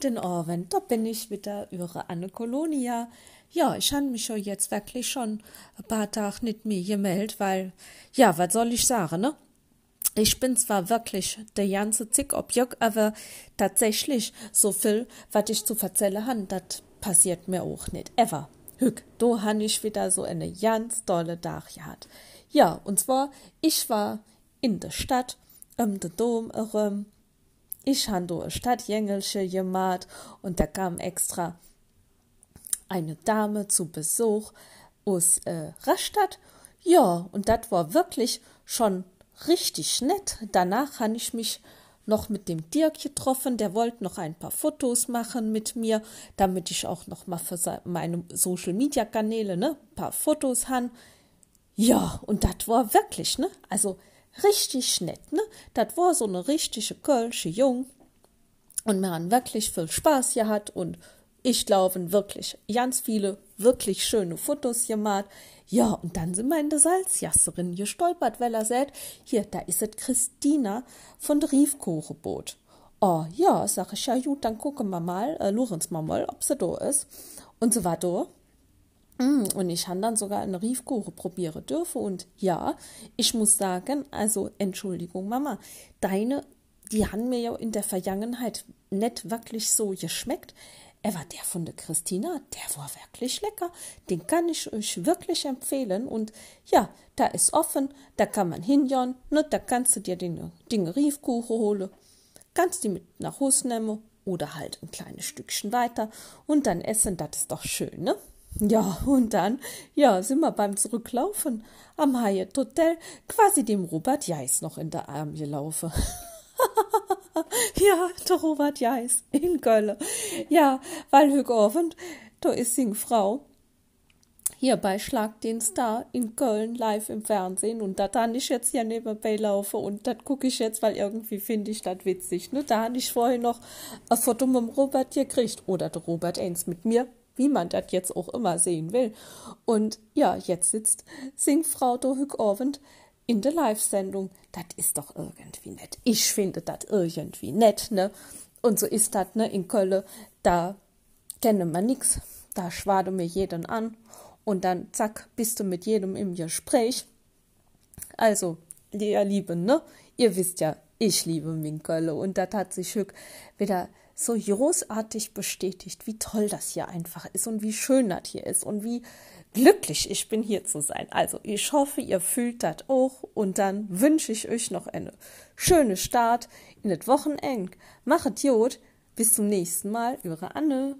Guten Abend, da bin ich wieder, Ihre Anne Kolonia. Ja, ich habe mich jetzt wirklich schon ein paar Tage nicht mehr gemeldet, weil, ja, was soll ich sagen, ne? Ich bin zwar wirklich der ganze Zick aber tatsächlich so viel, was ich zu erzählen habe, das passiert mir auch nicht. Ever. Hück, da habe ich wieder so eine ganz tolle Dach gehabt. Ja, und zwar, ich war in der Stadt, um den Dom herum, ich han do e Stadtjängelsche gemacht und da kam extra eine Dame zu Besuch aus äh, Rastatt. Ja, und das war wirklich schon richtig nett. Danach han ich mich noch mit dem Dirk getroffen, der wollte noch ein paar Fotos machen mit mir, damit ich auch noch mal für meine Social Media Kanäle, ne, paar Fotos han. Ja, und das war wirklich, ne? Also richtig nett, ne? Das war so eine richtige Kölsche Jung. Und wir haben wirklich viel Spaß gehabt und ich glaube wirklich ganz viele wirklich schöne Fotos gemacht. Ja, und dann sind wir in der Salzjasserin gestolpert, weil er sagt, hier, da ist es Christina von der Riefkuchenboot. Oh, ja, sag ich, ja gut, dann gucken wir mal, äh, Lorenz mal mal, ob sie da ist. Und sie war da. Mm, und ich habe dann sogar eine Riefkuchen probieren dürfen. Und ja, ich muss sagen, also Entschuldigung, Mama, deine, die haben mir ja in der Vergangenheit nicht wirklich so geschmeckt. Er war der von der Christina, der war wirklich lecker. Den kann ich euch wirklich empfehlen. Und ja, da ist offen, da kann man hinjauen, ne, da kannst du dir den Dinge Riefkuchen holen, kannst die mit nach Hause nehmen oder halt ein kleines Stückchen weiter und dann essen, das ist doch schön, ne? Ja, und dann, ja, sind wir beim Zurücklaufen am Hyatt Hotel quasi dem Robert Jeis noch in der Arm gelaufen. ja, der Robert Jeis in Köln. Ja, weil Abend, da ist sing Frau hier bei Schlag den Star in Köln live im Fernsehen und da kann ich jetzt ja nebenbei laufen und das gucke ich jetzt, weil irgendwie finde ich das witzig. Ne? Da habe ich vorher noch ein Foto mit dem Robert gekriegt oder der Robert eins mit mir wie man das jetzt auch immer sehen will. Und ja, jetzt sitzt Singfrau Dohück Orwend in der Live-Sendung. Das ist doch irgendwie nett. Ich finde das irgendwie nett, ne? Und so ist das, ne? In Köln, da kennen wir nix. Da schwade mir jeden an und dann zack, bist du mit jedem im Gespräch. Also, ihr Lieben, ne? Ihr wisst ja, ich liebe Minkölle und das hat sich wieder so großartig bestätigt, wie toll das hier einfach ist und wie schön das hier ist und wie glücklich ich bin hier zu sein. Also ich hoffe, ihr fühlt das auch und dann wünsche ich euch noch eine schöne Start in das Wochenende. Machet Jod, bis zum nächsten Mal, eure Anne.